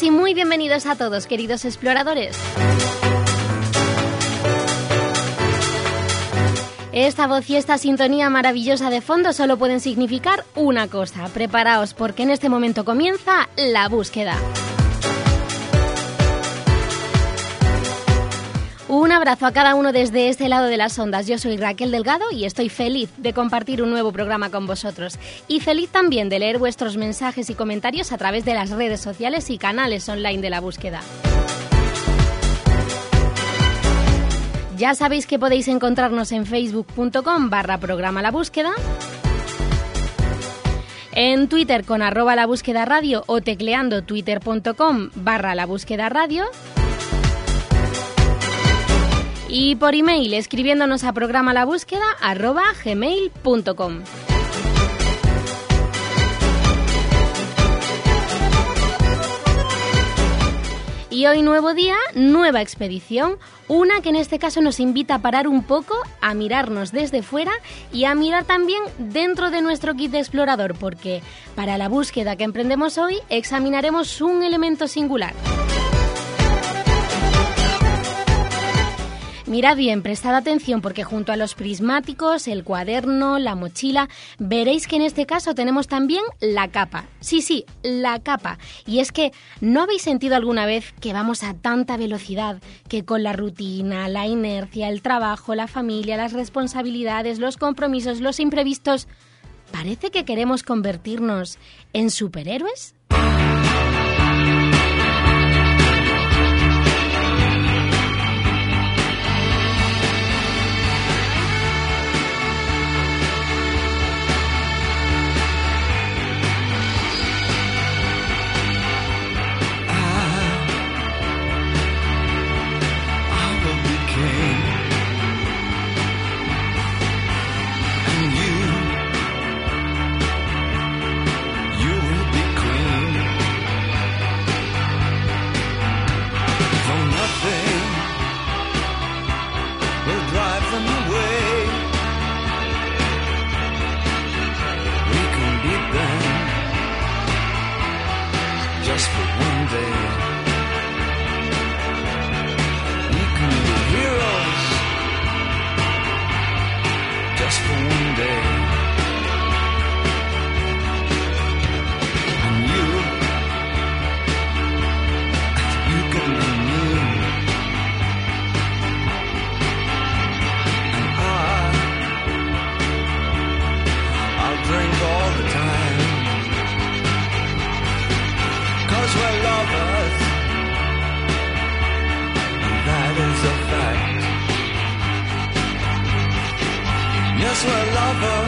Y muy bienvenidos a todos, queridos exploradores. Esta voz y esta sintonía maravillosa de fondo solo pueden significar una cosa. Preparaos porque en este momento comienza la búsqueda. Un abrazo a cada uno desde este lado de las ondas. Yo soy Raquel Delgado y estoy feliz de compartir un nuevo programa con vosotros. Y feliz también de leer vuestros mensajes y comentarios a través de las redes sociales y canales online de la búsqueda. Ya sabéis que podéis encontrarnos en facebook.com barra programa la búsqueda, en Twitter con arroba la búsqueda radio o tecleando twitter.com barra la búsqueda radio y por email escribiéndonos a programa la búsqueda gmail.com. Y hoy nuevo día, nueva expedición, una que en este caso nos invita a parar un poco, a mirarnos desde fuera y a mirar también dentro de nuestro kit de explorador, porque para la búsqueda que emprendemos hoy examinaremos un elemento singular. Mirad bien, prestad atención porque junto a los prismáticos, el cuaderno, la mochila, veréis que en este caso tenemos también la capa. Sí, sí, la capa. Y es que, ¿no habéis sentido alguna vez que vamos a tanta velocidad que con la rutina, la inercia, el trabajo, la familia, las responsabilidades, los compromisos, los imprevistos, parece que queremos convertirnos en superhéroes? a lover.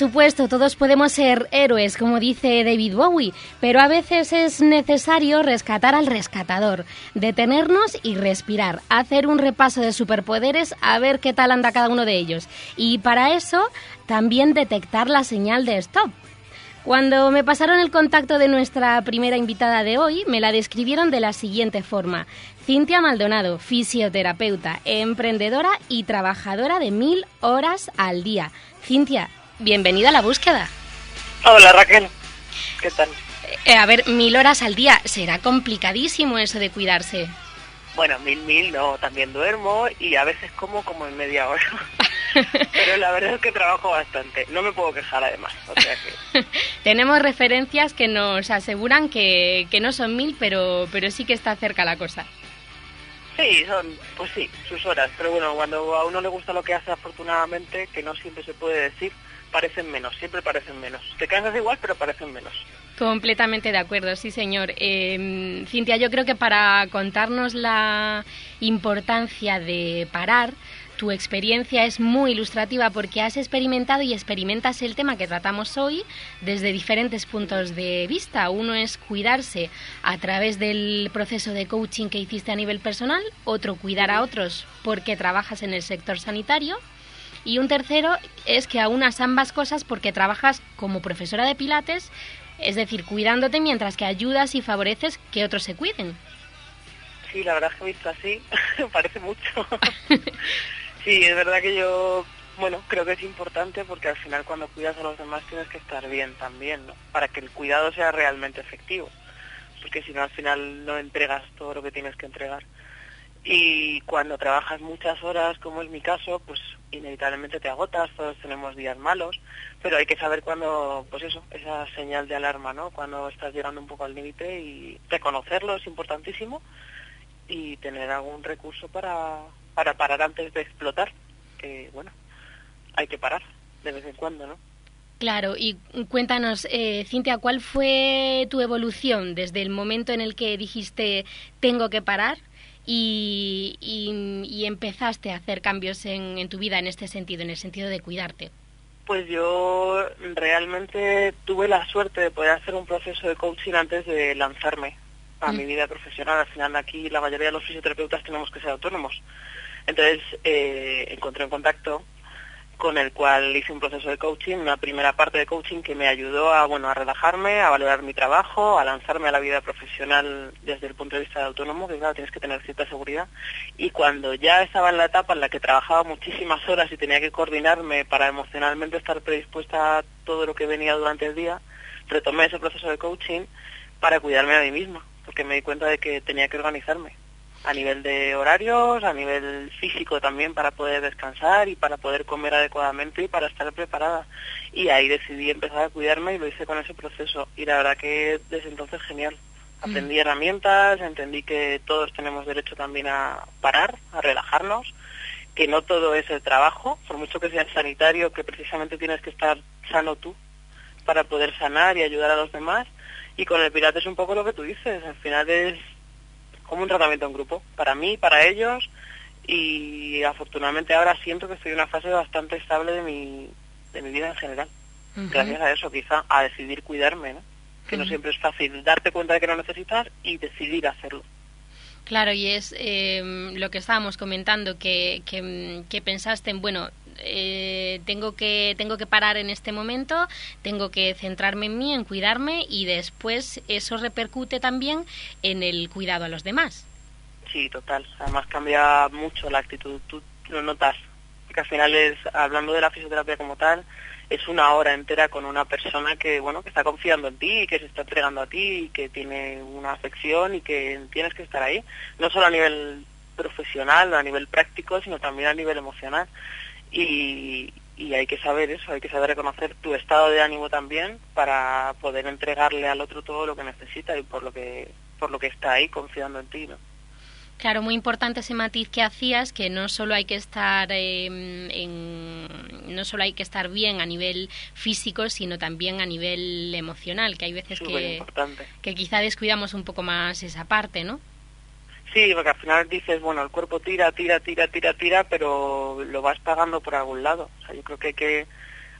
Supuesto, todos podemos ser héroes, como dice David Bowie, pero a veces es necesario rescatar al rescatador, detenernos y respirar, hacer un repaso de superpoderes a ver qué tal anda cada uno de ellos. Y para eso, también detectar la señal de stop. Cuando me pasaron el contacto de nuestra primera invitada de hoy, me la describieron de la siguiente forma. Cintia Maldonado, fisioterapeuta, emprendedora y trabajadora de mil horas al día. Cintia, bienvenida a la búsqueda. Hola Raquel, ¿qué tal? Eh, a ver, mil horas al día, será complicadísimo eso de cuidarse. Bueno, mil mil no, también duermo y a veces como como en media hora. Pero la verdad es que trabajo bastante, no me puedo quejar además, o sea que Tenemos referencias que nos aseguran que, que no son mil, pero, pero sí que está cerca la cosa. sí, son, pues sí, sus horas, pero bueno, cuando a uno le gusta lo que hace afortunadamente, que no siempre se puede decir, parecen menos, siempre parecen menos. Te cansas igual, pero parecen menos. Completamente de acuerdo, sí señor. Eh, Cintia, yo creo que para contarnos la importancia de parar, tu experiencia es muy ilustrativa porque has experimentado y experimentas el tema que tratamos hoy desde diferentes puntos de vista. Uno es cuidarse a través del proceso de coaching que hiciste a nivel personal, otro cuidar a otros porque trabajas en el sector sanitario y un tercero es que aunas ambas cosas porque trabajas como profesora de pilates, es decir, cuidándote mientras que ayudas y favoreces que otros se cuiden. Sí, la verdad es que visto así, parece mucho. sí, es verdad que yo, bueno, creo que es importante porque al final cuando cuidas a los demás tienes que estar bien también, ¿no? Para que el cuidado sea realmente efectivo. Porque si no, al final no entregas todo lo que tienes que entregar. Y cuando trabajas muchas horas, como es mi caso, pues inevitablemente te agotas, todos tenemos días malos, pero hay que saber cuando, pues eso, esa señal de alarma, ¿no? Cuando estás llegando un poco al límite y reconocerlo es importantísimo y tener algún recurso para, para parar antes de explotar, que bueno, hay que parar de vez en cuando, ¿no? Claro, y cuéntanos, eh, Cintia, ¿cuál fue tu evolución desde el momento en el que dijiste tengo que parar y, y- y empezaste a hacer cambios en, en tu vida en este sentido, en el sentido de cuidarte? Pues yo realmente tuve la suerte de poder hacer un proceso de coaching antes de lanzarme a Mm. mi vida profesional. Al final aquí la mayoría de los fisioterapeutas tenemos que ser autónomos. Entonces eh, encontré un contacto con el cual hice un proceso de coaching, una primera parte de coaching que me ayudó a bueno a relajarme, a valorar mi trabajo, a lanzarme a la vida profesional desde el punto de vista de autónomo, que claro, tienes que tener cierta seguridad. Y cuando ya estaba en la etapa en la que trabajaba muchísimas horas y tenía que coordinarme para emocionalmente estar predispuesta a todo lo que venía durante el día, retomé ese proceso de coaching para cuidarme a mí misma, porque me di cuenta de que tenía que organizarme a nivel de horarios, a nivel físico también para poder descansar y para poder comer adecuadamente y para estar preparada. Y ahí decidí empezar a cuidarme y lo hice con ese proceso. Y la verdad que desde entonces genial. Aprendí herramientas, entendí que todos tenemos derecho también a parar, a relajarnos, que no todo es el trabajo, por mucho que sea sanitario, que precisamente tienes que estar sano tú para poder sanar y ayudar a los demás. Y con el pirata es un poco lo que tú dices, al final es como un tratamiento en grupo, para mí, para ellos, y afortunadamente ahora siento que estoy en una fase bastante estable de mi, de mi vida en general. Gracias a eso, quizá, a decidir cuidarme, ¿no? Que no siempre es fácil darte cuenta de que lo necesitas y decidir hacerlo. Claro, y es eh, lo que estábamos comentando, que, que, mm, que pensaste en, bueno, eh, tengo, que, tengo que parar en este momento, tengo que centrarme en mí, en cuidarme, y después eso repercute también en el cuidado a los demás. Sí, total. Además cambia mucho la actitud. Tú lo notas. Porque al final es, hablando de la fisioterapia como tal, es una hora entera con una persona que, bueno, que está confiando en ti, y que se está entregando a ti, y que tiene una afección y que tienes que estar ahí. No solo a nivel profesional, a nivel práctico, sino también a nivel emocional. Y, y hay que saber eso, hay que saber reconocer tu estado de ánimo también para poder entregarle al otro todo lo que necesita y por lo que, por lo que está ahí confiando en ti, ¿no? Claro, muy importante ese matiz que hacías, que no solo hay que estar eh, en, no solo hay que estar bien a nivel físico, sino también a nivel emocional, que hay veces que, que quizá descuidamos un poco más esa parte, ¿no? Sí, porque al final dices, bueno, el cuerpo tira, tira, tira, tira, tira, pero lo vas pagando por algún lado. O sea, yo creo que hay que,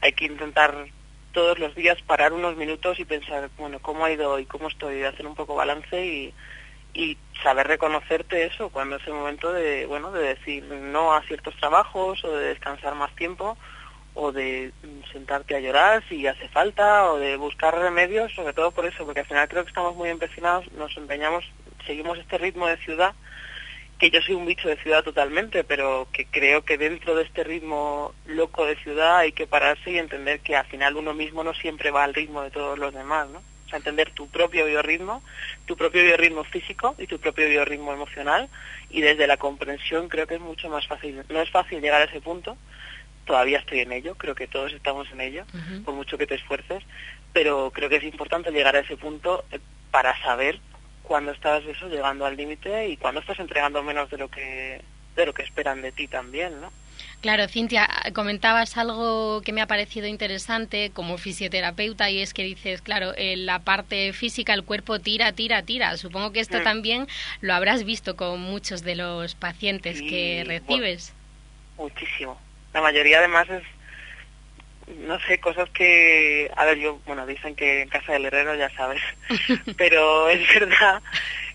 hay que intentar todos los días parar unos minutos y pensar, bueno, cómo ha ido y cómo estoy, hacer un poco balance y, y saber reconocerte eso cuando es el momento de, bueno, de decir no a ciertos trabajos o de descansar más tiempo o de sentarte a llorar si hace falta o de buscar remedios, sobre todo por eso, porque al final creo que estamos muy empecinados, nos empeñamos, seguimos este ritmo de ciudad, que yo soy un bicho de ciudad totalmente, pero que creo que dentro de este ritmo loco de ciudad hay que pararse y entender que al final uno mismo no siempre va al ritmo de todos los demás, ¿no? O sea, entender tu propio biorritmo, tu propio biorritmo físico y tu propio biorritmo emocional y desde la comprensión creo que es mucho más fácil. No es fácil llegar a ese punto, todavía estoy en ello, creo que todos estamos en ello, Ujú. por mucho que te esfuerces, pero creo que es importante llegar a ese punto eh, para saber cuándo estás eso llegando al límite y cuándo estás entregando menos de lo que de lo que esperan de ti también, ¿no? Claro, Cintia, comentabas algo que me ha parecido interesante como fisioterapeuta y es que dices, claro, en la parte física el cuerpo tira, tira, tira. Supongo que esto Mm. también lo habrás visto con muchos de los pacientes que recibes. Muchísimo. La mayoría además es, no sé, cosas que, a ver, yo, bueno, dicen que en casa del herrero ya sabes, pero es verdad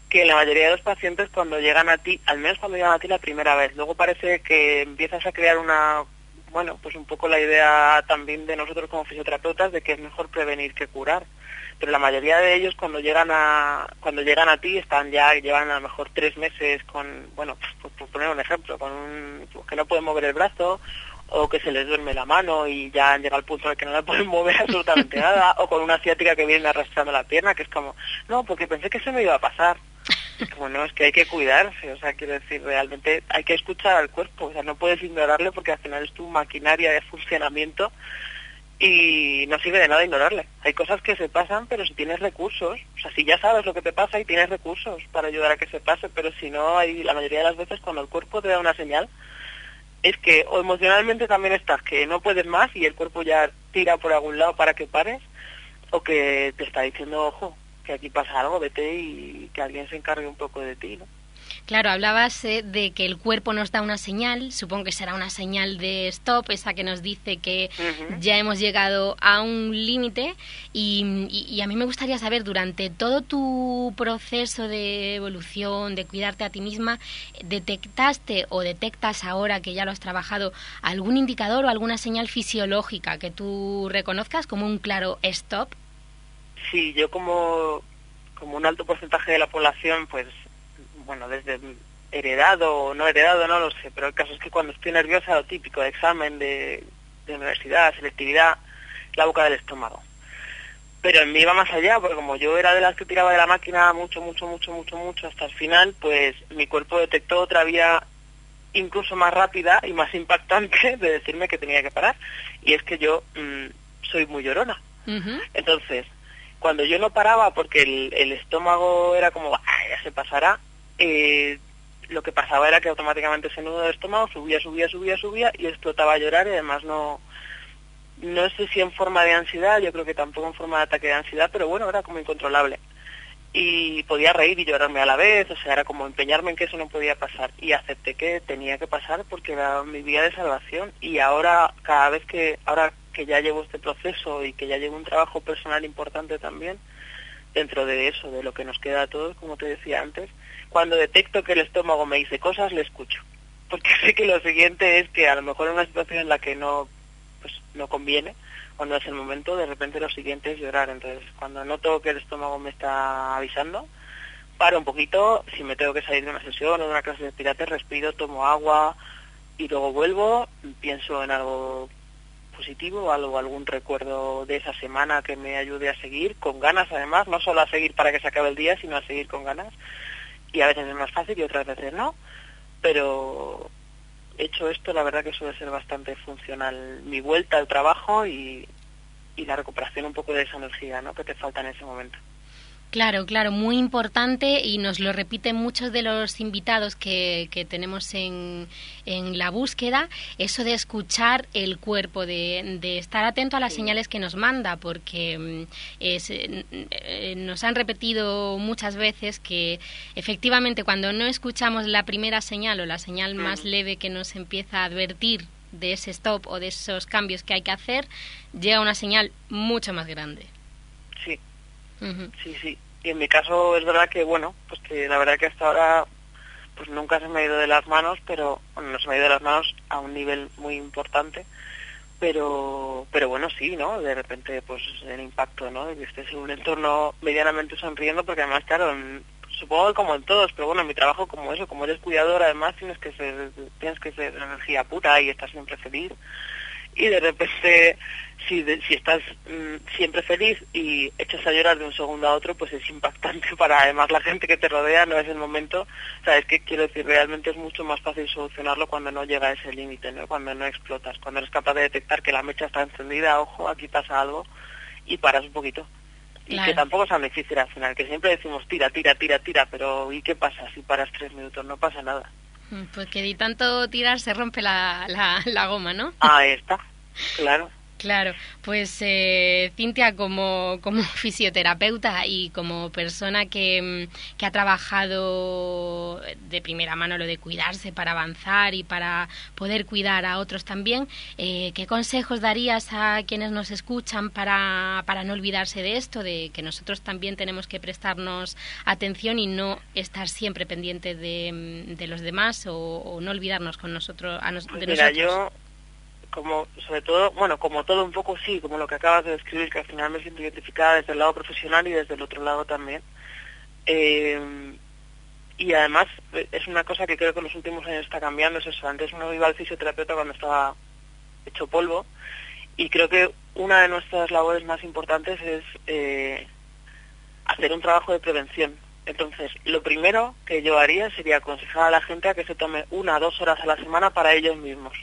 que la mayoría de los pacientes cuando llegan a ti, al menos cuando llegan a ti la primera vez, luego parece que empiezas a crear una, bueno, pues un poco la idea también de nosotros como fisioterapeutas de que es mejor prevenir que curar. Pero la mayoría de ellos cuando llegan a cuando llegan a ti están ya llevan a lo mejor tres meses con bueno pues, por poner un ejemplo con un pues, que no pueden mover el brazo o que se les duerme la mano y ya han llegado al punto en el que no le pueden mover absolutamente nada o con una asiática que viene arrastrando la pierna que es como no porque pensé que se me iba a pasar es como no es que hay que cuidarse o sea quiero decir realmente hay que escuchar al cuerpo o sea no puedes ignorarle porque al final es tu maquinaria de funcionamiento y no sirve de nada ignorarle. Hay cosas que se pasan, pero si tienes recursos, o sea, si ya sabes lo que te pasa y tienes recursos para ayudar a que se pase, pero si no, hay la mayoría de las veces cuando el cuerpo te da una señal, es que o emocionalmente también estás que no puedes más y el cuerpo ya tira por algún lado para que pares, o que te está diciendo, ojo, que aquí pasa algo, vete y que alguien se encargue un poco de ti, ¿no? Claro, hablabas eh, de que el cuerpo nos da una señal, supongo que será una señal de stop, esa que nos dice que ya hemos llegado a un límite y, y- y a mí me gustaría saber, durante todo tu proceso de evolución, de cuidarte a ti misma, ¿detectaste o detectas ahora que ya lo has trabajado algún indicador o alguna señal fisiológica que tú reconozcas como un claro stop? Sí, yo como, como un alto porcentaje de la población, pues, bueno, desde heredado o no heredado, no lo sé, pero el caso es que cuando estoy nerviosa, lo típico, de examen de, de universidad, selectividad, la boca del estómago. Pero en mí iba más allá, porque como yo era de las que tiraba de la máquina mucho, mucho, mucho, mucho, mucho hasta el final, pues mi cuerpo detectó otra vía incluso más rápida y más impactante de decirme que tenía que parar. Y es que yo mm, soy muy llorona. Entonces, cuando yo no paraba porque el, el estómago era como, "Ah, ya se pasará, eh, lo que pasaba era que automáticamente ese nudo del estómago subía, subía, subía, subía y explotaba a llorar y además no, no sé si en forma de ansiedad, yo creo que tampoco en forma de ataque de ansiedad, pero bueno, era como incontrolable. y podía reír y llorarme a la vez, o sea, era como empeñarme en que eso no podía pasar y acepté que tenía que pasar porque era mi vía de salvación y ahora cada vez que ahora que ya llevo este proceso y que ya llevo un trabajo personal importante también dentro de eso, de lo que nos queda a todos, como te decía antes, cuando detecto que el estómago me dice cosas, le escucho. Porque sé que lo siguiente es que a lo mejor en una situación en la que no pues no conviene, cuando es el momento, de repente lo siguiente es llorar. Entonces, cuando noto que el estómago me está avisando, paro un poquito, si me tengo que salir de una sesión o de una clase de pilates, respiro, tomo agua y luego vuelvo, pienso en algo positivo, algo, algún recuerdo de esa semana que me ayude a seguir, con ganas además, no solo a seguir para que se acabe el día, sino a seguir con ganas. Y a veces es más fácil y otras veces no, pero hecho esto, la verdad que suele ser bastante funcional mi vuelta al trabajo y, y la recuperación un poco de esa energía ¿no? que te falta en ese momento. Claro, claro, muy importante y nos lo repiten muchos de los invitados que, que tenemos en, en, la búsqueda, eso de escuchar el cuerpo, de, de estar atento a las Sí. señales que nos manda, porque mm, es, eh, eh, nos han repetido muchas veces que efectivamente cuando no escuchamos la primera señal o la señal más leve que nos empieza a advertir de ese stop o de esos cambios que hay que hacer, llega una señal mucho más grande. Sí, sí, sí. Y en mi caso es verdad que, bueno, pues que la verdad que hasta ahora pues nunca se me ha ido de las manos, pero, bueno, no se me ha ido de las manos a un nivel muy importante, pero, pero bueno, sí, ¿no? De repente, pues el impacto, ¿no? De que estés en un entorno medianamente sonriendo, porque además, claro, supongo que como en todos, pero bueno, en mi trabajo como eso, como eres cuidador, además tienes que ser, tienes que ser energía pura y estar siempre feliz. Y de repente, si, de- si estás mm, siempre feliz y echas a llorar de un segundo a otro, pues es impactante para además la gente que te rodea, no es el momento. Sabes que quiero decir, realmente es mucho más fácil solucionarlo cuando no llega a ese límite, ¿no? cuando no explotas, cuando eres capaz de detectar que la mecha está encendida, ojo, aquí pasa algo, y paras un poquito. Y Claro. que tampoco es tan difícil al final, que siempre decimos tira, tira, tira, tira, pero ¿y qué pasa si paras tres minutos? No pasa nada. Pues que de tanto tirar se rompe la, la, la goma, ¿no? Ahí está, claro. Claro, pues eh, Cintia como, como fisioterapeuta y como persona que, mm, que ha trabajado de primera mano lo de cuidarse para avanzar y para poder cuidar a otros también, eh, ¿qué consejos darías a quienes nos escuchan para, para no olvidarse de esto, de que nosotros también tenemos que prestarnos atención y no estar siempre pendientes de, mm, de los demás o, o no olvidarnos con nosotros, a nos- de mira, nosotros? yo, como, sobre todo, bueno, como todo un poco sí, como lo que acabas de describir, que al final me siento identificada desde el lado profesional y desde el otro lado también. Eh, y además es una cosa que creo que en los últimos años está cambiando, es eso. Antes uno iba al fisioterapeuta cuando estaba hecho polvo y creo que una de nuestras labores más importantes es eh, hacer un trabajo de prevención. Entonces, lo primero que yo haría sería aconsejar a la gente a que se tome una o dos horas a la semana para ellos mismos.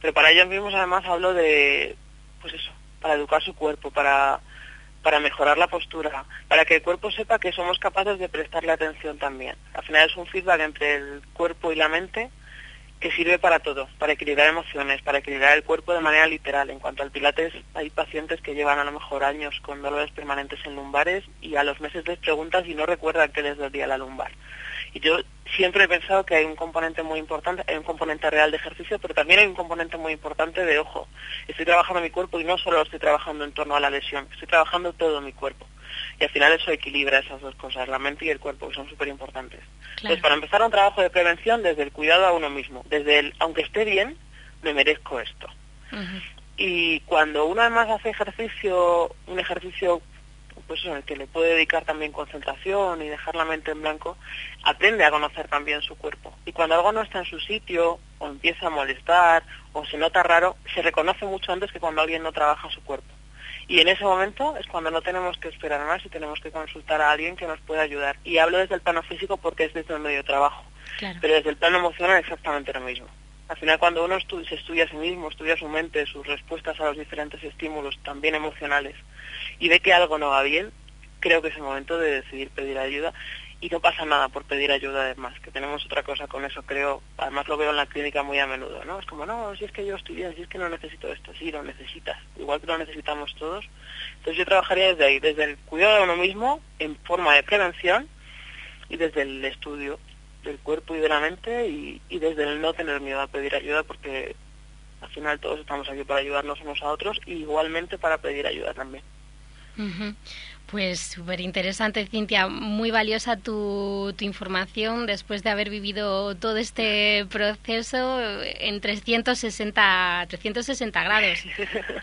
Pero para ellos mismos además hablo de, pues eso, para educar su cuerpo, para, para mejorar la postura, para que el cuerpo sepa que somos capaces de prestarle atención también. Al final es un feedback entre el cuerpo y la mente que sirve para todo, para equilibrar emociones, para equilibrar el cuerpo de manera literal. En cuanto al pilates, hay pacientes que llevan a lo mejor años con dolores permanentes en lumbares y a los meses les preguntas y no recuerdan que les dolía la lumbar. Y yo siempre he pensado que hay un componente muy importante, hay un componente real de ejercicio, pero también hay un componente muy importante de ojo. Estoy trabajando mi cuerpo y no solo lo estoy trabajando en torno a la lesión, estoy trabajando todo mi cuerpo. Y al final eso equilibra esas dos cosas, la mente y el cuerpo, que son súper importantes. Claro. Entonces, para empezar un trabajo de prevención desde el cuidado a uno mismo, desde el, aunque esté bien, me merezco esto. Ujú. Y cuando uno además hace ejercicio, un ejercicio pues en el que le puede dedicar también concentración y dejar la mente en blanco, aprende a conocer también su cuerpo. Y cuando algo no está en su sitio, o empieza a molestar, o se nota raro, se reconoce mucho antes que cuando alguien no trabaja su cuerpo. Y en ese momento es cuando no tenemos que esperar más y tenemos que consultar a alguien que nos pueda ayudar. Y hablo desde el plano físico porque es desde el medio trabajo. Claro. Pero desde el plano emocional exactamente lo mismo. Al final cuando uno se estudia a sí mismo, estudia su mente, sus respuestas a los diferentes estímulos, también emocionales, y ve que algo no va bien, creo que es el momento de decidir pedir ayuda. y no pasa nada por pedir ayuda además, que tenemos otra cosa con eso, creo, además lo veo en la clínica muy a menudo, ¿no? Es como, no, si es que yo estoy bien, si es que no necesito esto, sí, lo necesitas, igual que lo necesitamos todos. Entonces yo trabajaría desde ahí, desde el cuidado de uno mismo en forma de prevención y desde el estudio del cuerpo y de la mente y, y desde el no tener miedo a pedir ayuda porque al final todos estamos aquí para ayudarnos unos a otros y igualmente para pedir ayuda también. Pues súper interesante, Cintia. Muy valiosa tu, tu información después de haber vivido todo este proceso en 360, 360 grados.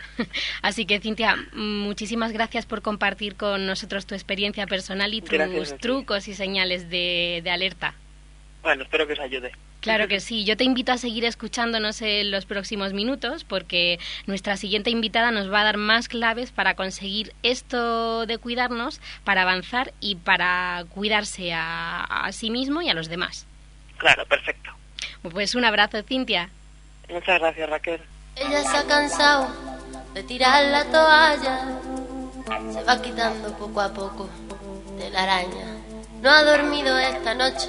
Así que, Cintia, muchísimas gracias por compartir con nosotros tu experiencia personal y tus Gracias trucos y señales de, de alerta. Bueno, espero que os ayude. Claro que sí. Yo te invito a seguir escuchándonos en los próximos minutos porque nuestra siguiente invitada nos va a dar más claves para conseguir esto de cuidarnos, para avanzar y para cuidarse a, a sí mismo y a los demás. Claro, perfecto. Pues un abrazo, Cintia. Muchas gracias, Raquel. Ella se ha cansado de tirar la toalla. Se va quitando poco a poco de la araña. No ha dormido esta noche,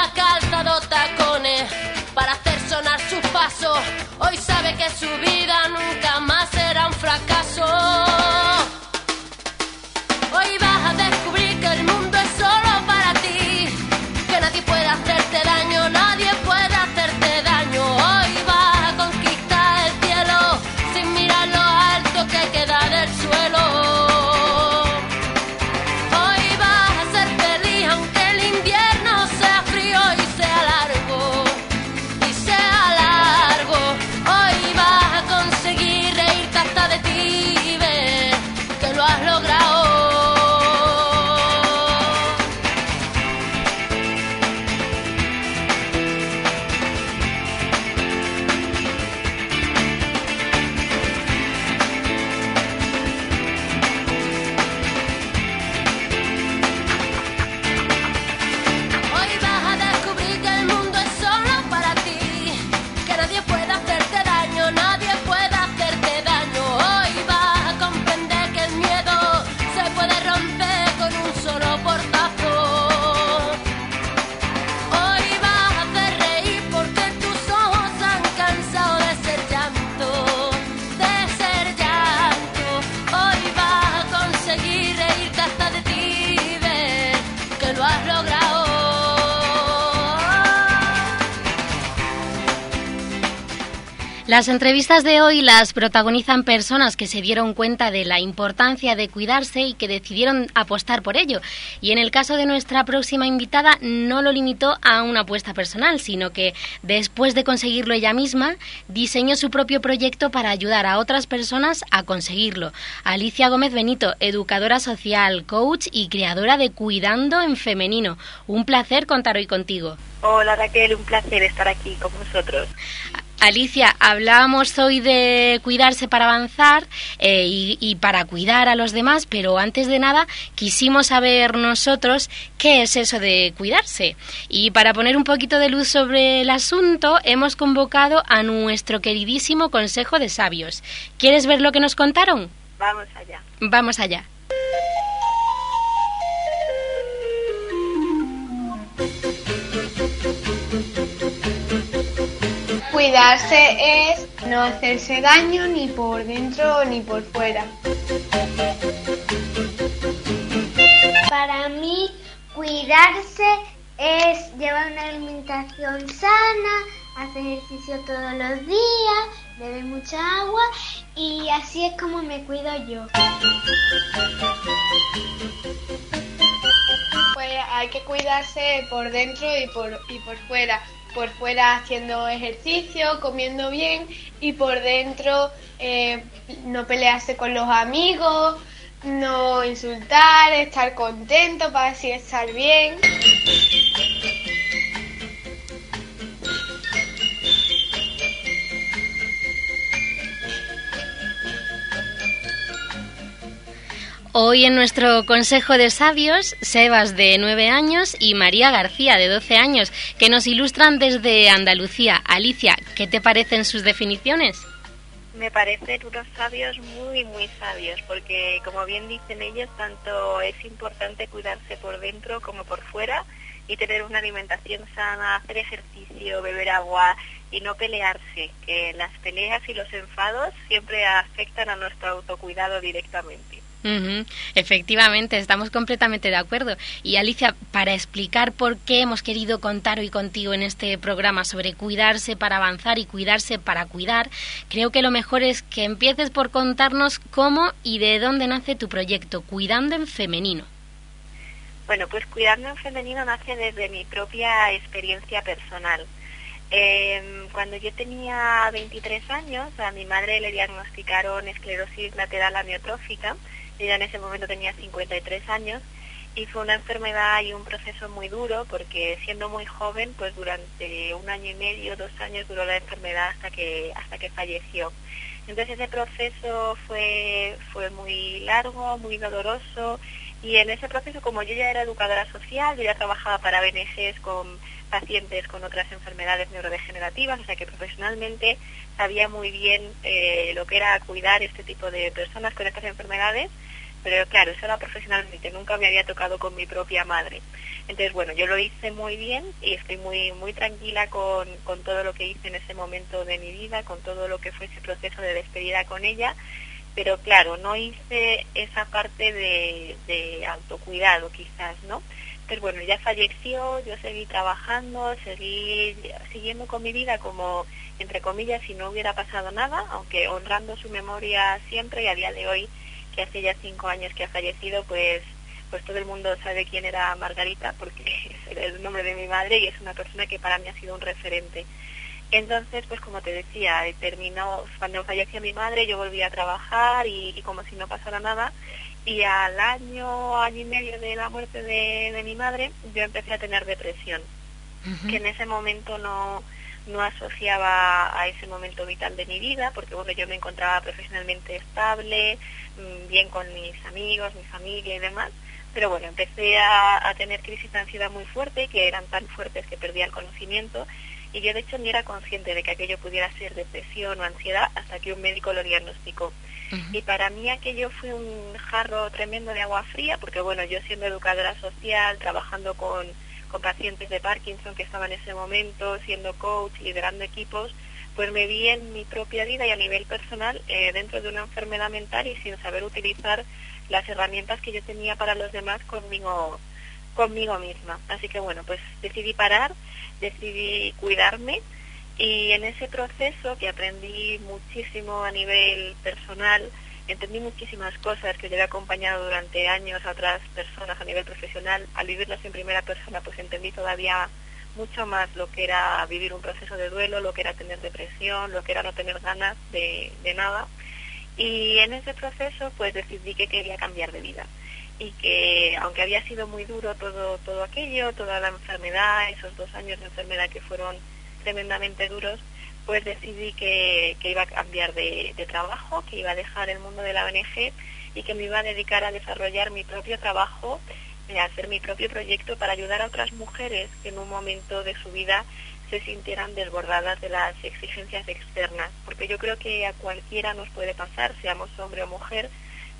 Hoy sabe que su vida nunca más Las entrevistas de hoy las protagonizan personas que se dieron cuenta de la importancia de cuidarse y que decidieron apostar por ello. Y en el caso de nuestra próxima invitada no lo limitó a una apuesta personal, sino que después de conseguirlo ella misma, diseñó su propio proyecto para ayudar a otras personas a conseguirlo. Alicia Gómez Benito, educadora social, coach y creadora de Cuidando en Femenino. Un placer contar hoy contigo. Hola Raquel, un placer estar aquí con vosotros. Alicia, hablábamos hoy de cuidarse para avanzar eh, y, y para cuidar a los demás, pero antes de nada quisimos saber nosotros qué es eso de cuidarse. Y para poner un poquito de luz sobre el asunto, hemos convocado a nuestro queridísimo Consejo de Sabios. ¿Quieres ver lo que nos contaron? Vamos allá. Vamos allá. Cuidarse es no hacerse daño ni por dentro ni por fuera. Para mí, cuidarse es llevar una alimentación sana, hacer ejercicio todos los días, beber mucha agua y así es como me cuido yo. Pues hay que cuidarse por dentro y por, y por fuera. Por fuera haciendo ejercicio, comiendo bien y por dentro eh, no pelearse con los amigos, no insultar, estar contento para así estar bien. Hoy en nuestro Consejo de Sabios, Sebas de 9 años y María García de 12 años, que nos ilustran desde Andalucía. Alicia, ¿qué te parecen sus definiciones? Me parecen unos sabios muy, muy sabios, porque como bien dicen ellos, tanto es importante cuidarse por dentro como por fuera y tener una alimentación sana, hacer ejercicio, beber agua y no pelearse, que las peleas y los enfados siempre afectan a nuestro autocuidado directamente. Ujú, Efectivamente, estamos completamente de acuerdo. Y Alicia, para explicar por qué hemos querido contar hoy contigo en este programa sobre cuidarse para avanzar y cuidarse para cuidar, creo que lo mejor es que empieces por contarnos cómo y de dónde nace tu proyecto, Cuidando en Femenino. Bueno, pues cuidarme en femenino nace desde mi propia experiencia personal. Eh, cuando yo tenía 23 años, a mi madre le diagnosticaron esclerosis lateral amiotrófica. Ella en ese momento tenía 53 años y fue una enfermedad y un proceso muy duro porque siendo muy joven, pues durante un año y medio, dos años duró la enfermedad hasta que hasta que falleció. Entonces ese proceso fue fue muy largo, muy doloroso y en ese proceso como yo ya era educadora social, yo ya trabajaba para BNGs con pacientes con otras enfermedades neurodegenerativas, o sea que profesionalmente sabía muy bien eh, lo que era cuidar este tipo de personas con estas enfermedades, pero claro, eso era profesionalmente, nunca me había tocado con mi propia madre. Entonces, bueno, yo lo hice muy bien y estoy muy muy tranquila con, con todo lo que hice en ese momento de mi vida, con todo lo que fue ese proceso de despedida con ella, pero claro, no hice esa parte de, de autocuidado quizás, ¿no? Entonces, bueno, ya falleció, yo seguí trabajando, seguí siguiendo con mi vida como, entre comillas, si no hubiera pasado nada, aunque honrando su memoria siempre y a día de hoy, que hace ya cinco años que ha fallecido, pues pues todo el mundo sabe quién era Margarita, porque es el nombre de mi madre y es una persona que para mí ha sido un referente. Entonces, pues como te decía, eh, terminó, cuando falleció mi madre yo volví a trabajar y, y como si no pasara nada, y al año, año y medio de la muerte de, de mi madre, yo empecé a tener depresión, que en ese momento no, no asociaba a ese momento vital de mi vida, porque bueno, yo me encontraba profesionalmente estable, mm, bien con mis amigos, mi familia y demás, pero bueno, empecé a, a tener crisis de ansiedad muy fuerte, que eran tan fuertes que perdía el conocimiento, y yo de hecho ni era consciente de que aquello pudiera ser depresión o ansiedad hasta que un médico lo diagnosticó. Y para mí aquello fue un jarro tremendo de agua fría, porque bueno, yo siendo educadora social, trabajando con, con pacientes de Parkinson que estaban en ese momento, siendo coach, liderando equipos, pues me vi en mi propia vida y a nivel personal eh, dentro de una enfermedad mental y sin saber utilizar las herramientas que yo tenía para los demás conmigo, conmigo misma. Así que bueno, pues decidí parar, decidí cuidarme y en ese proceso que aprendí muchísimo a nivel personal, entendí muchísimas cosas que yo he acompañado durante años a otras personas a nivel profesional. Al vivirlas en primera persona, pues entendí todavía mucho más lo que era vivir un proceso de duelo, lo que era tener depresión, lo que era no tener ganas de, de nada. Y en ese proceso, pues decidí que quería cambiar de vida y que aunque había sido muy duro todo todo aquello, toda la enfermedad, esos dos años de enfermedad que fueron tremendamente duros, pues decidí que, que iba a cambiar de, de trabajo, que iba a dejar el mundo de la ONG y que me iba a dedicar a desarrollar mi propio trabajo, eh, a hacer mi propio proyecto para ayudar a otras mujeres que en un momento de su vida se sintieran desbordadas de las exigencias externas, porque yo creo que a cualquiera nos puede pasar, seamos hombre o mujer,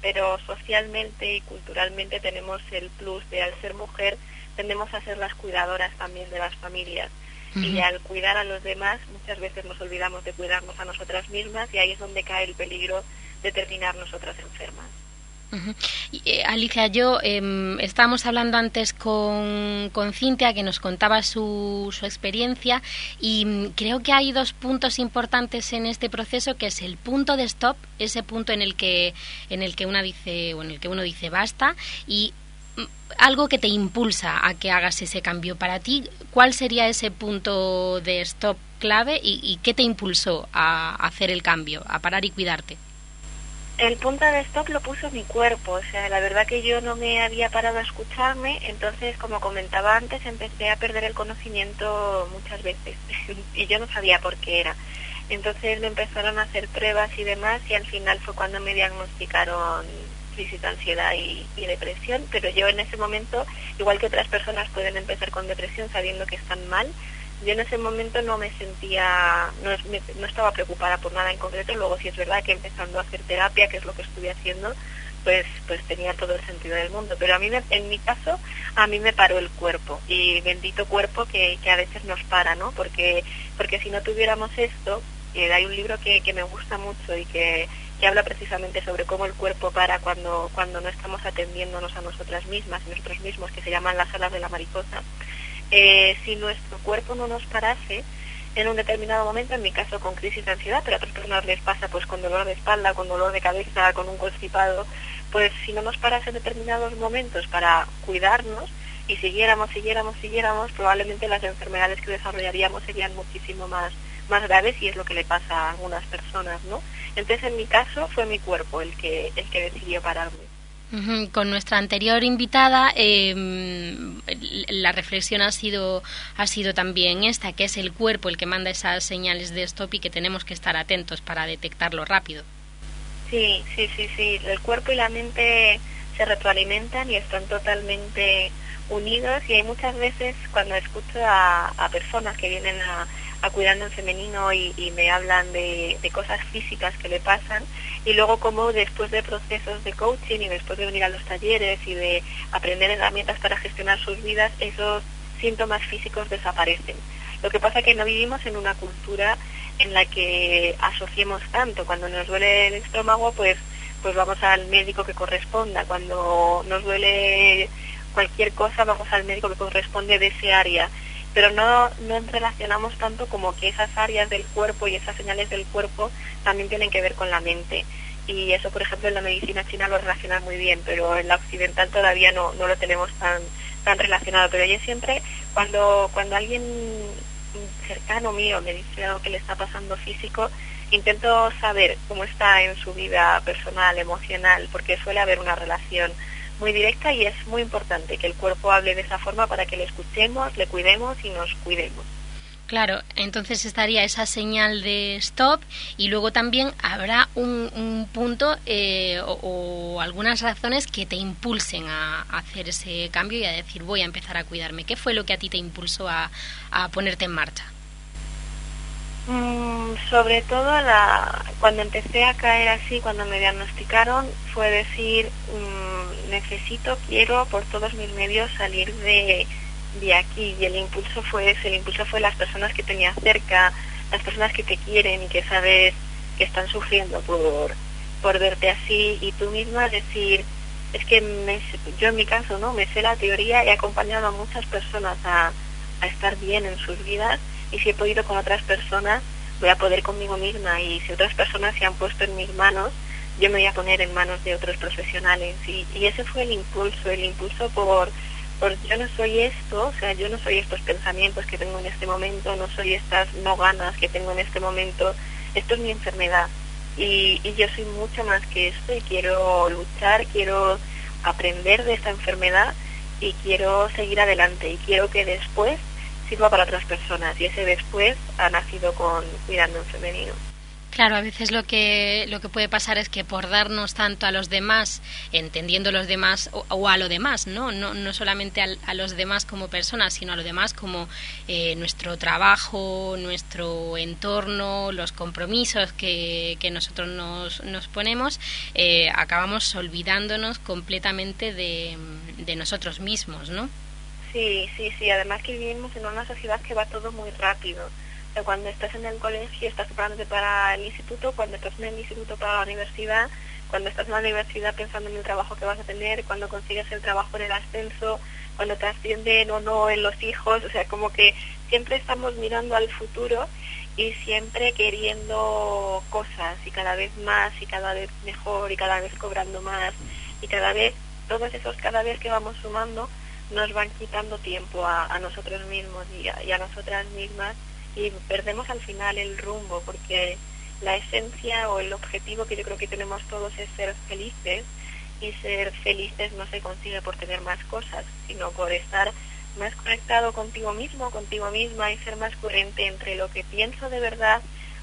pero socialmente y culturalmente tenemos el plus de al ser mujer tendemos a ser las cuidadoras también de las familias. Y al cuidar a los demás muchas veces nos olvidamos de cuidarnos a nosotras mismas y ahí es donde cae el peligro de terminar nosotras enfermas. Eh, Alicia, yo em, estábamos hablando antes con, con Cintia que nos contaba su, su experiencia y mm, creo que hay dos puntos importantes en este proceso que es el punto de stop, ese punto en el que en el que una dice o en el que uno dice basta y algo que te impulsa a que hagas ese cambio para ti. ¿Cuál sería ese punto de stop clave y, qué te impulsó a hacer el cambio, a parar y cuidarte? El punto de stop lo puso mi cuerpo, o sea, la verdad que yo no me había parado a escucharme, entonces, como comentaba antes, empecé a perder el conocimiento muchas veces y yo no sabía por qué era. Entonces me empezaron a hacer pruebas y demás y al final fue cuando me diagnosticaron crisis de ansiedad y, y depresión, pero yo en ese momento, igual que otras personas pueden empezar con depresión sabiendo que están mal, yo en ese momento no me sentía, no, me- no estaba preocupada por nada en concreto, luego sí es verdad que empezando a hacer terapia, que es lo que estuve haciendo, pues pues tenía todo el sentido del mundo. Pero a mí, me- en mi caso, a mí me paró el cuerpo y bendito cuerpo que, que a veces nos para, ¿no? Porque, porque si no tuviéramos esto, eh, hay un libro que, que me gusta mucho y que, que habla precisamente sobre cómo el cuerpo para cuando, cuando no estamos atendiéndonos a nosotras mismas y nosotros mismos, que se llaman las alas de la mariposa. Eh, si nuestro cuerpo no nos parase, en un determinado momento, en mi caso con crisis de ansiedad, pero a otras personas les pasa pues con dolor de espalda, con dolor de cabeza, con un constipado, pues si no nos parase en determinados momentos para cuidarnos y siguiéramos, siguiéramos, siguiéramos, probablemente las enfermedades que desarrollaríamos serían muchísimo más, más graves y es lo que le pasa a algunas personas, ¿no? Entonces en mi caso fue mi cuerpo el que, el que decidió pararme. Con nuestra anterior invitada, eh, la reflexión ha sido, ha sido también esta, que es el cuerpo el que manda esas señales de stop y que tenemos que estar atentos para detectarlo rápido. Sí, sí, sí, sí. El cuerpo y la mente se retroalimentan y están totalmente unidos y hay muchas veces cuando escucho a, a personas que vienen a, a cuidando en femenino y, me hablan de, de cosas físicas que le pasan y luego como después de procesos de coaching y después de venir a los talleres y de aprender herramientas para gestionar sus vidas, esos síntomas físicos desaparecen. Lo que pasa es que no vivimos en una cultura en la que asociemos tanto. Cuando nos duele el estómago, pues, pues vamos al médico que corresponda. Cuando nos duele cualquier cosa, vamos al médico que corresponde de ese área. Pero no, no relacionamos tanto como que esas áreas del cuerpo y esas señales del cuerpo también tienen que ver con la mente. Y eso, por ejemplo, en la medicina china lo relacionan muy bien, pero en la occidental todavía no, no lo tenemos tan, tan relacionado. Pero yo siempre, cuando, cuando alguien cercano mío me dice algo que le está pasando físico, intento saber cómo está en su vida personal, emocional, porque suele haber una relación muy directa y es muy importante que el cuerpo hable de esa forma para que le escuchemos, le cuidemos y nos cuidemos. Claro, entonces estaría esa señal de stop y luego también habrá un, un punto eh, o, algunas razones que te impulsen a, hacer ese cambio y a decir voy a empezar a cuidarme. ¿Qué fue lo que a ti te impulsó a ponerte en marcha? Mm, sobre todo la, cuando empecé a caer así, cuando me diagnosticaron, fue decir, mm, necesito, quiero por todos mis medios salir de, de aquí. Y el impulso fue ese, el impulso fue las personas que tenía cerca, las personas que te quieren y que sabes que están sufriendo por, por verte así y tú misma decir, es que me, yo en mi caso no me sé la teoría, he acompañado a muchas personas a, a estar bien en sus vidas y si he podido con otras personas, voy a poder conmigo misma. Y si otras personas se han puesto en mis manos, yo me voy a poner en manos de otros profesionales. Y, y ese fue el impulso, el impulso por, por yo no soy esto, o sea, yo no soy estos pensamientos que tengo en este momento, no soy estas no ganas que tengo en este momento, esto es mi enfermedad. Y, y yo soy mucho más que esto y quiero luchar, quiero aprender de esta enfermedad y quiero seguir adelante. Y quiero que después sirva para otras personas. Y ese después ha nacido con Cuidando en Femenino. Claro, a veces lo que, lo que puede pasar es que por darnos tanto a los demás, entendiendo los demás o, a lo demás, ¿no? No, no solamente a, los demás como personas, sino a lo demás como eh, nuestro trabajo, nuestro entorno, los compromisos que, que nosotros nos, nos ponemos, eh, acabamos olvidándonos completamente de, de nosotros mismos, ¿no? Sí, sí, sí. Además que vivimos en una sociedad que va todo muy rápido. O sea, cuando estás en el colegio estás preparándote para el instituto, cuando estás en el instituto para la universidad, cuando estás en la universidad pensando en el trabajo que vas a tener, cuando consigues el trabajo en el ascenso, cuando te ascienden o no en los hijos, o sea, como que siempre estamos mirando al futuro y siempre queriendo cosas y cada vez más y cada vez mejor y cada vez cobrando más y cada vez, todos esos cada vez que vamos sumando nos van quitando tiempo a, nosotros mismos y a, y a nosotras mismas y perdemos al final el rumbo porque la esencia o el objetivo que yo creo que tenemos todos es ser felices y ser felices no se consigue por tener más cosas, sino por estar más conectado contigo mismo, contigo misma y ser más coherente entre lo que pienso de verdad,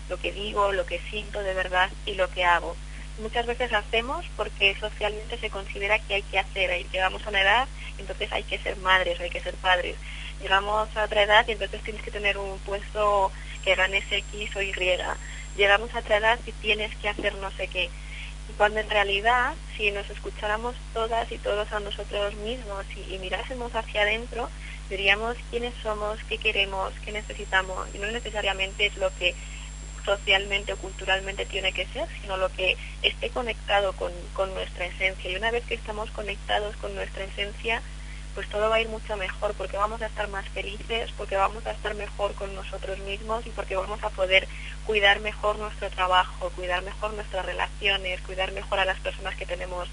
lo que digo, lo que siento de verdad y lo que hago. Muchas veces hacemos porque socialmente se considera que hay que hacer, llegamos a una edad, entonces hay que ser madres, hay que ser padres. Llegamos a otra edad y entonces tienes que tener un puesto que ganes X o Y. Llegamos a otra edad y tienes que hacer no sé qué. Cuando en realidad, si nos escucháramos todas y todos a nosotros mismos y, y mirásemos hacia adentro, veríamos quiénes somos, qué queremos, qué necesitamos. Y no necesariamente es lo que socialmente o culturalmente tiene que ser, sino lo que esté conectado con, con nuestra esencia. Y una vez que estamos conectados con nuestra esencia, pues todo va a ir mucho mejor, porque vamos a estar más felices, porque vamos a estar mejor con nosotros mismos y porque vamos a poder cuidar mejor nuestro trabajo, cuidar mejor nuestras relaciones, cuidar mejor a las personas que tenemos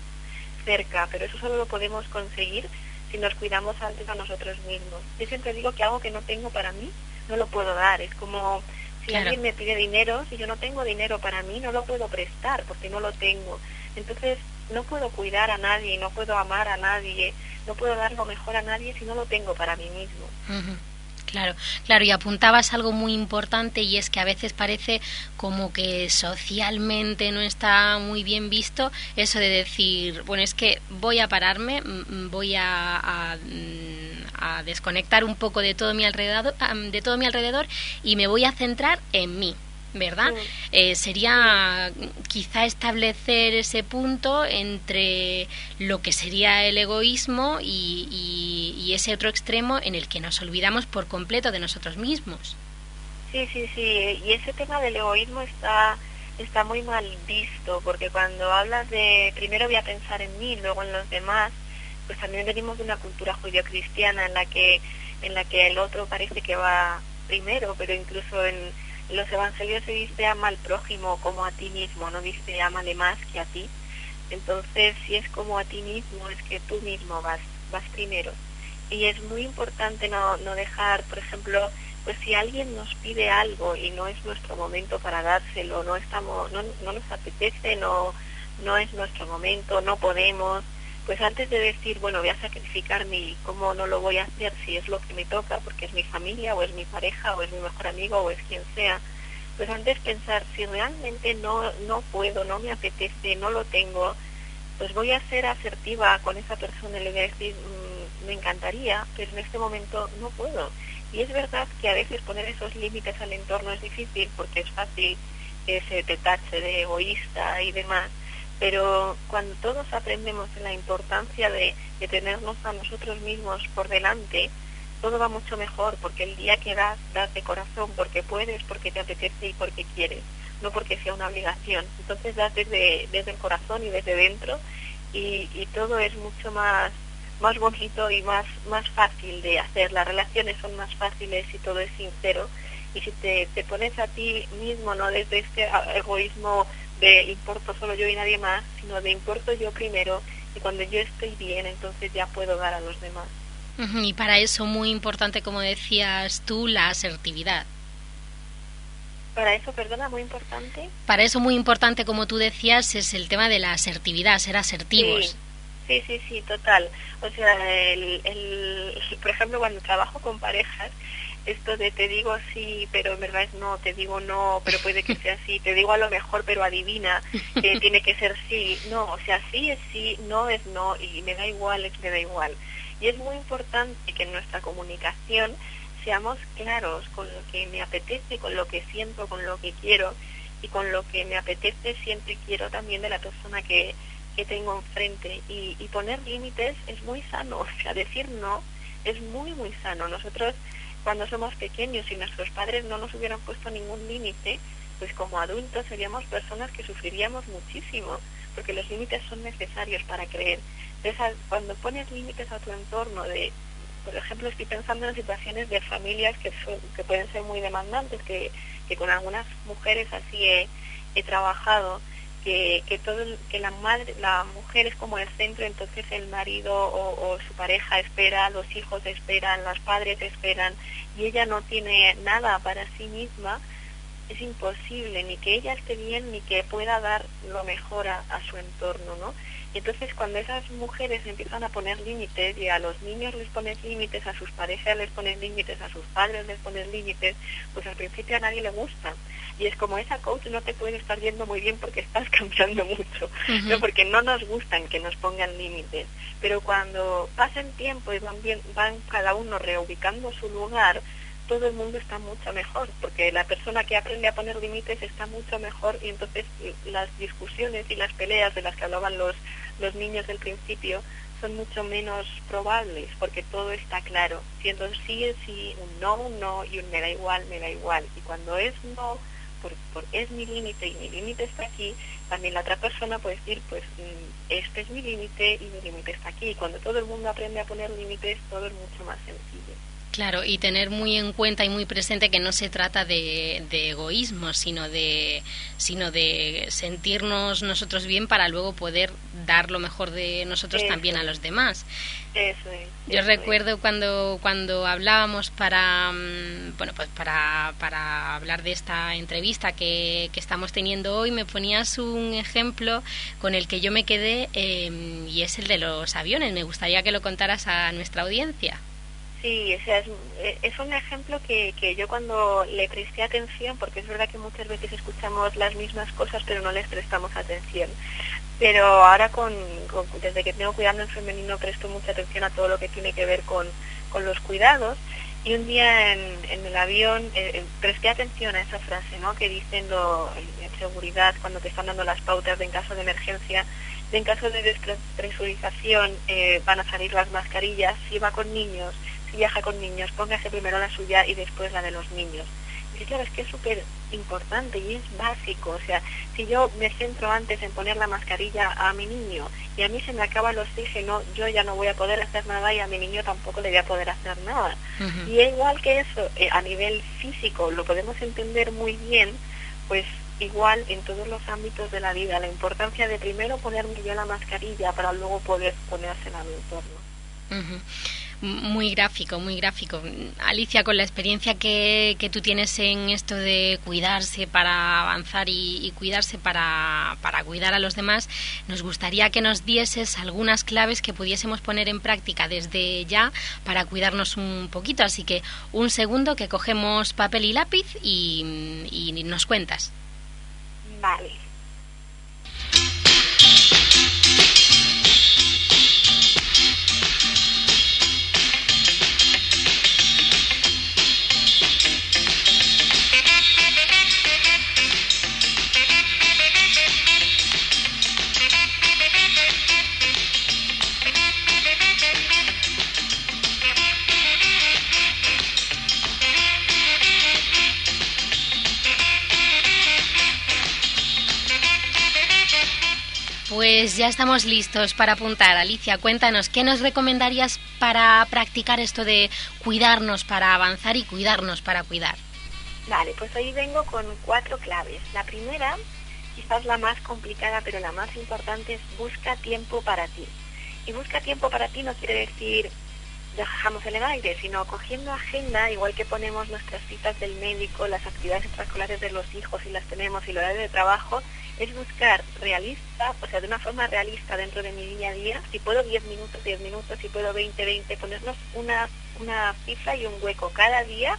cerca. Pero eso solo lo podemos conseguir si nos cuidamos antes a nosotros mismos. Yo siempre digo que algo que no tengo para mí, no lo puedo dar. Es como si Claro. alguien me pide dinero, si yo no tengo dinero para mí, no lo puedo prestar porque no lo tengo. Entonces, no puedo cuidar a nadie, no puedo amar a nadie, no puedo dar lo mejor a nadie si no lo tengo para mí mismo. Claro, claro, y apuntabas algo muy importante y es que a veces parece como que socialmente no está muy bien visto eso de decir, bueno, es que voy a pararme, mm, voy a, mm, a desconectar un poco de todo mi alrededor, de todo mi alrededor y me voy a centrar en mí. ¿Verdad? Sí. Eh, sería quizá establecer ese punto entre lo que sería el egoísmo y, y- y ese otro extremo en el que nos olvidamos por completo de nosotros mismos. Sí, sí, sí. Y ese tema del egoísmo está, está muy mal visto, porque cuando hablas de primero voy a pensar en mí, luego en los demás, pues también venimos de una cultura judio-cristiana en la que en la que el otro parece que va primero, pero incluso en los evangelios se dice ama al prójimo como a ti mismo, no dice ámale más que a ti. Entonces, si es como a ti mismo, es que tú mismo vas, vas primero. Y es muy importante no, no dejar, por ejemplo, pues si alguien nos pide algo y no es nuestro momento para dárselo, no estamos, no, no nos apetece, no, no es nuestro momento, no podemos, pues antes de decir, bueno, voy a sacrificarme y cómo no lo voy a hacer si es lo que me toca, porque es mi familia o es mi pareja o es mi mejor amigo o es quien sea, pues antes pensar si realmente no, no puedo, no me apetece, no lo tengo, pues voy a ser asertiva con esa persona y le voy a decir, "Mm, me encantaría, pero en este momento no puedo. Y es verdad que a veces poner esos límites al entorno es difícil porque es fácil que se te tache de egoísta y demás, pero cuando todos aprendemos la importancia de, de tenernos a nosotros mismos por delante, todo va mucho mejor porque el día que das, das de corazón porque puedes, porque te apetece y porque quieres, no porque sea una obligación. Entonces das desde, desde el corazón y desde dentro y, y todo es mucho más más bonito y más más fácil de hacer. Las relaciones son más fáciles y todo es sincero. Y si te, te pones a ti mismo, no desde este egoísmo de importo solo yo y nadie más, sino de importo yo primero y cuando yo estoy bien, entonces ya puedo dar a los demás. Y para eso muy importante, como decías tú, la asertividad. Para eso, perdona, muy importante. Para eso muy importante, como tú decías, es el tema de la asertividad, ser asertivos. Sí, sí, sí, total. O sea, el, el, por ejemplo, cuando trabajo con parejas, esto de te digo sí, pero en verdad es no, te digo no, pero puede que sea sí, te digo a lo mejor, pero adivina, que tiene que ser sí. No, o sea, sí es sí, no es no, y me da igual, es me da igual. Y es muy importante que en nuestra comunicación seamos claros con lo que me apetece, con lo que siento, con lo que quiero y con lo que me apetece siempre quiero también de la persona que, que tengo enfrente. Y, y poner límites es muy sano, o sea, decir no es muy, muy sano. Nosotros cuando somos pequeños y nuestros padres no nos hubieran puesto ningún límite, pues como adultos seríamos personas que sufriríamos muchísimo, porque los límites son necesarios para creer. Entonces, cuando pones límites a tu entorno de por ejemplo, estoy pensando en situaciones de familias que, pueden ser muy demandantes, que, con algunas mujeres así he trabajado, que, que todo que la madre, la mujer es como el centro, entonces el marido o, o su pareja espera, los hijos esperan, los padres esperan, y ella no tiene nada para sí misma, es imposible ni que ella esté bien ni que pueda dar lo mejor a, a su entorno, ¿no? Y entonces cuando esas mujeres empiezan a poner límites y a los niños les pones límites, a sus parejas les pones límites, a sus padres les pones límites, pues al principio a nadie le gusta. Y es como esa coach no te puede estar yendo muy bien porque estás cambiando mucho, ¿no? porque no nos gustan que nos pongan límites. Pero cuando pasen tiempo y van, bien, van cada uno reubicando su lugar, todo el mundo está mucho mejor, porque la persona que aprende a poner límites está mucho mejor y entonces las discusiones y las peleas de las que hablaban los, los niños del principio son mucho menos probables, porque todo está claro. Siendo sí sí, un no, un no y un me da igual, me da igual. Y cuando es no, por, por es mi límite y mi límite está aquí, también la otra persona puede decir, pues mm, este es mi límite y mi límite está aquí. Y cuando todo el mundo aprende a poner límites, todo es mucho más sencillo. Claro, y tener muy en cuenta y muy presente que no se trata de, de egoísmo, sino de, sino de sentirnos nosotros bien para luego poder dar lo mejor de nosotros Eso. también a los demás. Eso es. Yo eso es. recuerdo cuando cuando hablábamos para mm, bueno pues para, para hablar de esta entrevista que, que estamos teniendo hoy me ponías un ejemplo con el que yo me quedé eh, y es el de los aviones. Me gustaría que lo contaras a nuestra audiencia. Sí, o sea, es, eh, es un ejemplo que, que yo cuando le presté atención, porque es verdad que muchas veces escuchamos las mismas cosas pero no les prestamos atención. Pero ahora con, desde que tengo cuidando en femenino presto mucha atención a todo lo que tiene que ver con, con los cuidados. Y un día en, en el avión eh, eh, presté atención a esa frase, ¿no? Que dicen lo, en, seguridad cuando te están dando las pautas de en caso de emergencia, de en caso de despresurización van a salir las mascarillas, si va con niños, si viaja con niños, póngase primero la suya y después la de los niños. Y claro, es que es súper importante y es básico. O sea, si yo me centro antes en poner la mascarilla a mi niño y a mí se me acaba el oxígeno, yo ya no voy a poder hacer nada y a mi niño tampoco le voy a poder hacer nada. Y igual que eso, eh, a nivel físico, lo podemos entender muy bien, pues igual en todos los ámbitos de la vida, la importancia de primero ponerme yo la mascarilla para luego poder ponérsela a mi entorno. Muy gráfico, muy gráfico. Alicia, con la experiencia que, que tú tienes en esto de cuidarse para avanzar y, y cuidarse para, para cuidar a los demás, nos gustaría que nos dieses algunas claves que pudiésemos poner en práctica desde ya para cuidarnos un poquito. Así que un segundo que cogemos papel y lápiz y, y nos cuentas. Vale. Pues ya estamos listos para apuntar. Alicia, cuéntanos, ¿qué nos recomendarías para practicar esto de cuidarnos para avanzar y cuidarnos para cuidar? Vale, pues hoy vengo con cuatro claves. La primera, quizás la más complicada, pero la más importante es busca tiempo para ti. Y busca tiempo para ti no quiere decir dejamos el aire, sino cogiendo agenda, igual que ponemos nuestras citas del médico, las actividades extraescolares de los hijos y las tenemos y el horario de trabajo, es buscar realista, o sea, de una forma realista dentro de mi día a día, si puedo 10 minutos, 10 minutos, si puedo 20, 20, ponernos una, una cifra y un hueco cada día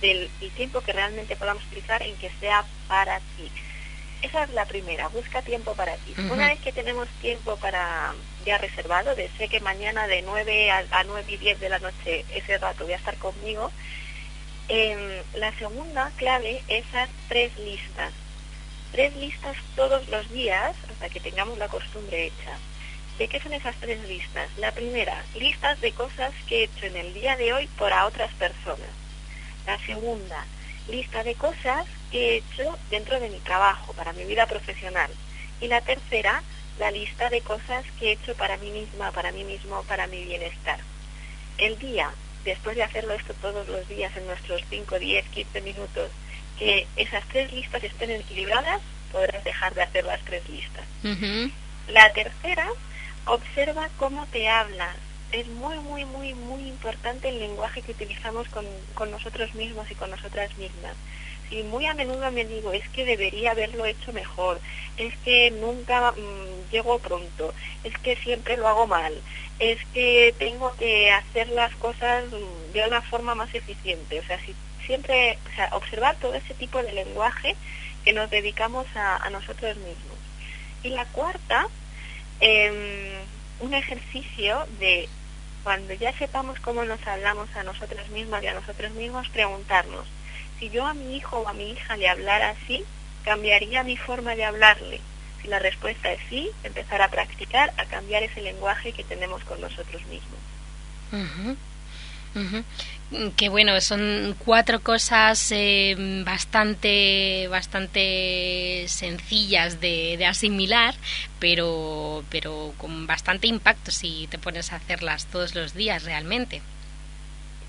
del el tiempo que realmente podamos utilizar en que sea para ti. Esa es la primera, busca tiempo para ti. Una vez que tenemos tiempo para ya reservado, de sé que mañana de 9 a, a 9 y 10 de la noche ese rato voy a estar conmigo, em, la segunda clave es esas tres listas. Tres listas todos los días hasta que tengamos la costumbre hecha. ¿De qué son esas tres listas? La primera, listas de cosas que he hecho en el día de hoy por a otras personas. La segunda, lista de cosas que he hecho dentro de mi trabajo, para mi vida profesional. Y la tercera, la lista de cosas que he hecho para mí misma, para mí mismo, para mi bienestar. El día, después de hacerlo esto todos los días en nuestros 5, 10, 15 minutos, que esas tres listas estén equilibradas, podrás dejar de hacer las tres listas. La tercera, observa cómo te hablas. Es muy, muy, muy, muy importante el lenguaje que utilizamos con, con nosotros mismos y con nosotras mismas. Si muy a menudo me digo, es que debería haberlo hecho mejor, es que nunca mm, llego pronto, es que siempre lo hago mal, es que tengo que hacer las cosas mm, de una forma más eficiente. O sea, si siempre, observar todo ese tipo de lenguaje que nos dedicamos a, nosotros mismos. Y la cuarta, em, un ejercicio de cuando ya sepamos cómo nos hablamos a nosotras mismas y a nosotros mismos, preguntarnos, si yo a mi hijo o a mi hija le hablara así, ¿cambiaría mi forma de hablarle? Si la respuesta es sí, empezar a practicar, a cambiar ese lenguaje que tenemos con nosotros mismos. Ujú. Mm, Que bueno, son cuatro cosas eh, bastante, bastante sencillas de, de asimilar, pero, pero con bastante impacto si te pones a hacerlas todos los días realmente.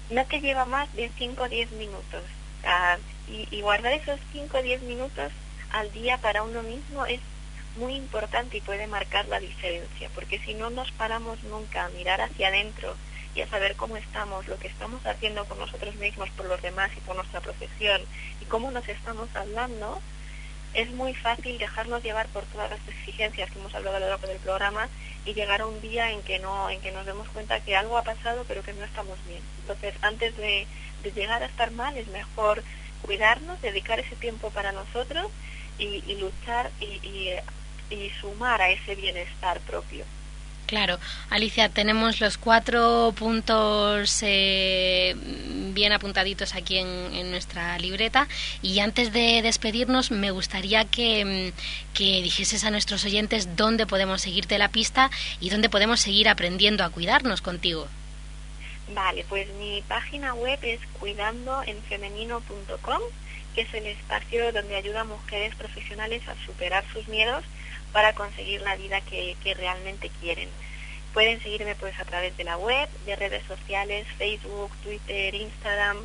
no te lleva más de 5 o 10 minutos. Ah, y, y guardar esos 5 o 10 minutos al día para uno mismo es muy importante y puede marcar la diferencia, porque si no nos paramos nunca a mirar hacia adentro y a saber cómo estamos, lo que estamos haciendo con nosotros mismos, por los demás y por nuestra profesión, y cómo nos estamos hablando, es muy fácil dejarnos llevar por todas las exigencias que hemos hablado a lo largo del programa y llegar a un día en que no en que nos demos cuenta que algo ha pasado pero que no estamos bien. Entonces, antes de, de llegar a estar mal es mejor cuidarnos, dedicar ese tiempo para nosotros y, luchar y, y sumar a ese bienestar propio. Claro, Alicia, tenemos los cuatro puntos eh, bien apuntaditos aquí en, nuestra libreta y antes de despedirnos me gustaría que, mm, que dijeses a nuestros oyentes dónde podemos seguirte la pista y dónde podemos seguir aprendiendo a cuidarnos contigo. Vale, pues mi página web es cuidandoenfemenino.com, que es el espacio donde ayuda a mujeres profesionales a superar sus miedos para conseguir la vida que, que realmente quieren. Pueden seguirme pues a través de la web, de redes sociales, Facebook, Twitter, Instagram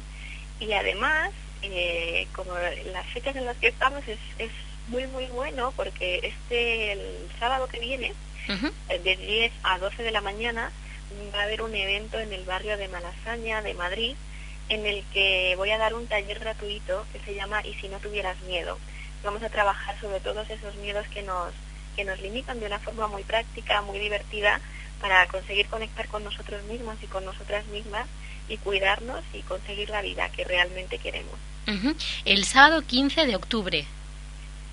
y además, eh, como las fechas en las que estamos es, es muy muy bueno porque este el sábado que viene eh, de 10 a 12 de la mañana va a haber un evento en el barrio de Malasaña de Madrid en el que voy a dar un taller gratuito que se llama Y si no tuvieras miedo. Vamos a trabajar sobre todos esos miedos que nos que nos limitan de una forma muy práctica, muy divertida para conseguir conectar con nosotros mismos y con nosotras mismas y cuidarnos y conseguir la vida que realmente queremos. El sábado 15 de octubre.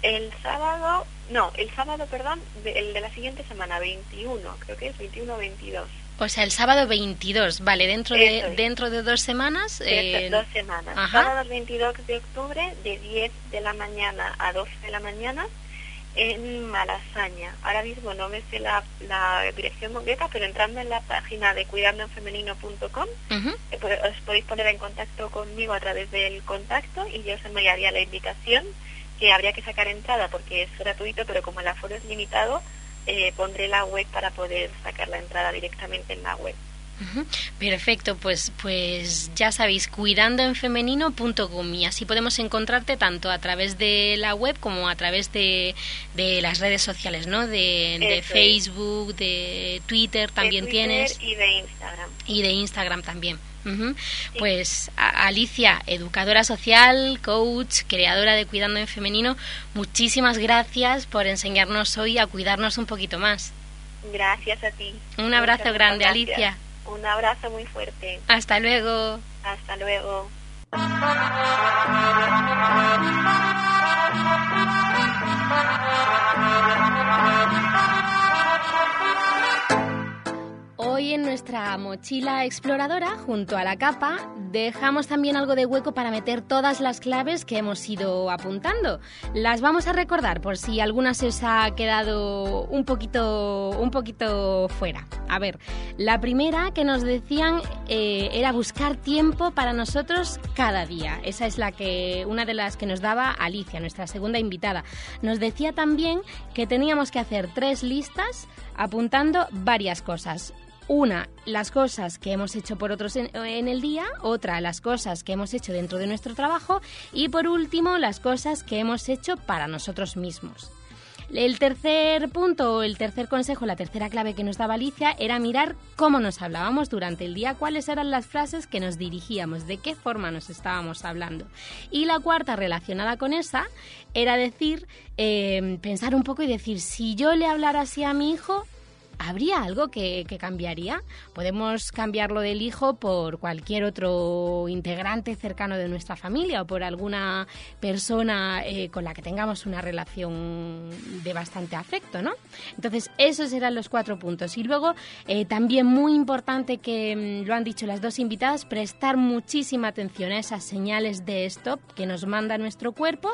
El sábado, no, el sábado, perdón, de- el de la siguiente semana, 21, creo que es 21 o 22. O sea, el sábado 22, vale, dentro de, es. dentro de dos semanas. De eh, dos semanas. ajá. Sábado 22 de octubre, de 10 de la mañana a 12 de la mañana, en Malasaña. Ahora mismo no me sé la, la dirección concreta, pero entrando en la página de cuidandoenfemenino.com, ujú. eh, pues, os podéis poner en contacto conmigo a través del contacto y yo os enviaría la invitación, que habría que sacar entrada porque es gratuito, pero como el aforo es limitado, eh, pondré la web para poder sacar la entrada directamente en la web. Perfecto, pues, pues ya sabéis, cuidandoenfemenino.com y así podemos encontrarte tanto a través de la web como a través de, de las redes sociales, ¿no? De. Facebook, de Twitter también de Twitter tienes Y de Instagram. y de Instagram también. Pues a- Alicia, educadora social, coach, creadora de Cuidando en Femenino, muchísimas gracias por enseñarnos hoy a cuidarnos un poquito más. Gracias a ti. Un abrazo Muchas, grande, gracias. Alicia. Un abrazo muy fuerte. Hasta luego. Hasta luego. Hoy en nuestra mochila exploradora, junto a la capa, dejamos también algo de hueco para meter todas las claves que hemos ido apuntando. Las vamos a recordar por si alguna se os ha quedado un poquito, un poquito fuera. A ver, la primera que nos decían eh, era buscar tiempo para nosotros cada día. Esa es la que, una de las que nos daba Alicia, nuestra segunda invitada. Nos decía también que teníamos que hacer tres listas apuntando varias cosas. Una, las cosas que hemos hecho por otros en, en el día, otra, las cosas que hemos hecho dentro de nuestro trabajo y por último, las cosas que hemos hecho para nosotros mismos. El tercer punto, el tercer consejo, la tercera clave que nos daba Alicia era mirar cómo nos hablábamos durante el día, cuáles eran las frases que nos dirigíamos, de qué forma nos estábamos hablando. Y la cuarta, relacionada con esa, era decir, eh, pensar un poco y decir, si yo le hablara así a mi hijo, ¿Habría algo que, cambiaría? Podemos cambiarlo del hijo por cualquier otro integrante cercano de nuestra familia o por alguna persona eh, con la que tengamos una relación de bastante afecto, ¿no? Entonces, esos eran los cuatro puntos. Y luego, eh, también muy importante que mm, lo han dicho las dos invitadas, prestar muchísima atención a esas señales de stop que nos manda nuestro cuerpo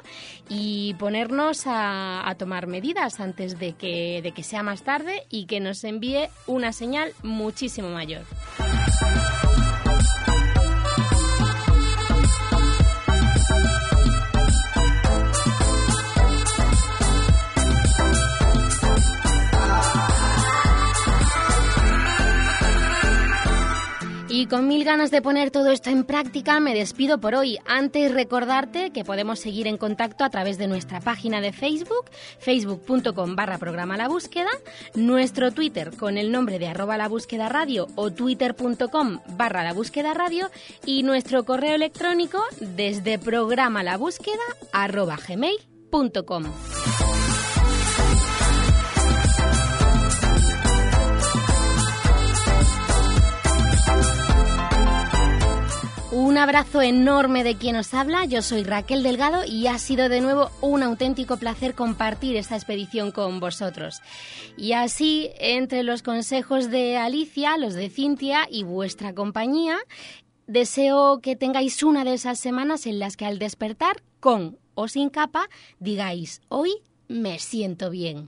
y ponernos a, a tomar medidas antes de que, de que sea más tarde y que nos envíe una señal muchísimo mayor. Y con mil ganas de poner todo esto en práctica, me despido por hoy. Antes recordarte que podemos seguir en contacto a través de nuestra página de Facebook, facebook.com barra programa La Búsqueda, nuestro Twitter con el nombre de arroba la búsqueda radio o twitter.com barra la búsqueda radio y nuestro correo electrónico desde programa la búsqueda arroba gmail.com. Un abrazo enorme de quien os habla, yo soy Raquel Delgado y ha sido de nuevo un auténtico placer compartir esta expedición con vosotros. Y así, entre los consejos de Alicia, los de Cintia y vuestra compañía, deseo que tengáis una de esas semanas en las que al despertar, con o sin capa, digáis, hoy me siento bien.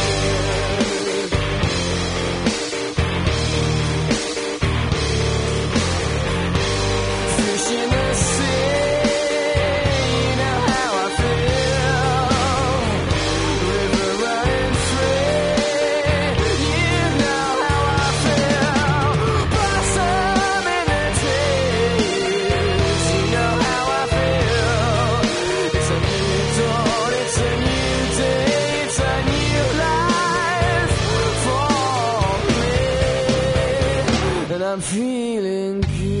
I'm feeling good.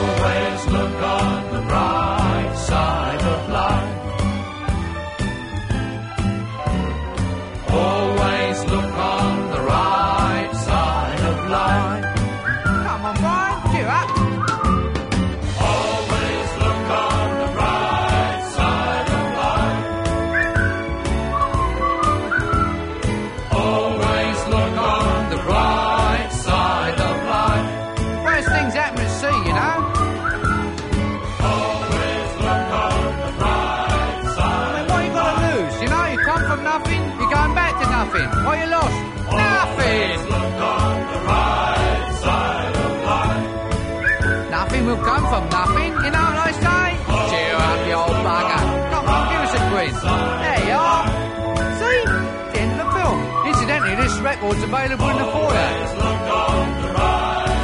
record's available in the foyer.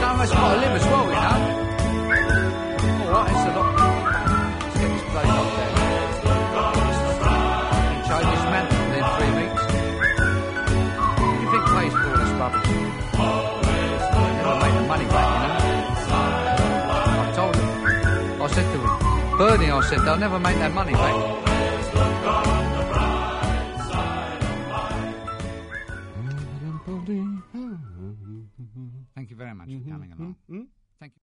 Of us got to live as well, you know. Alright, it's a lot. Let's get this place up there. Change this mantle within three weeks. What do you think pays for all this rubbish? Never make the money back, you know. I told him. I said to Bernie, I said, they'll never make that money back.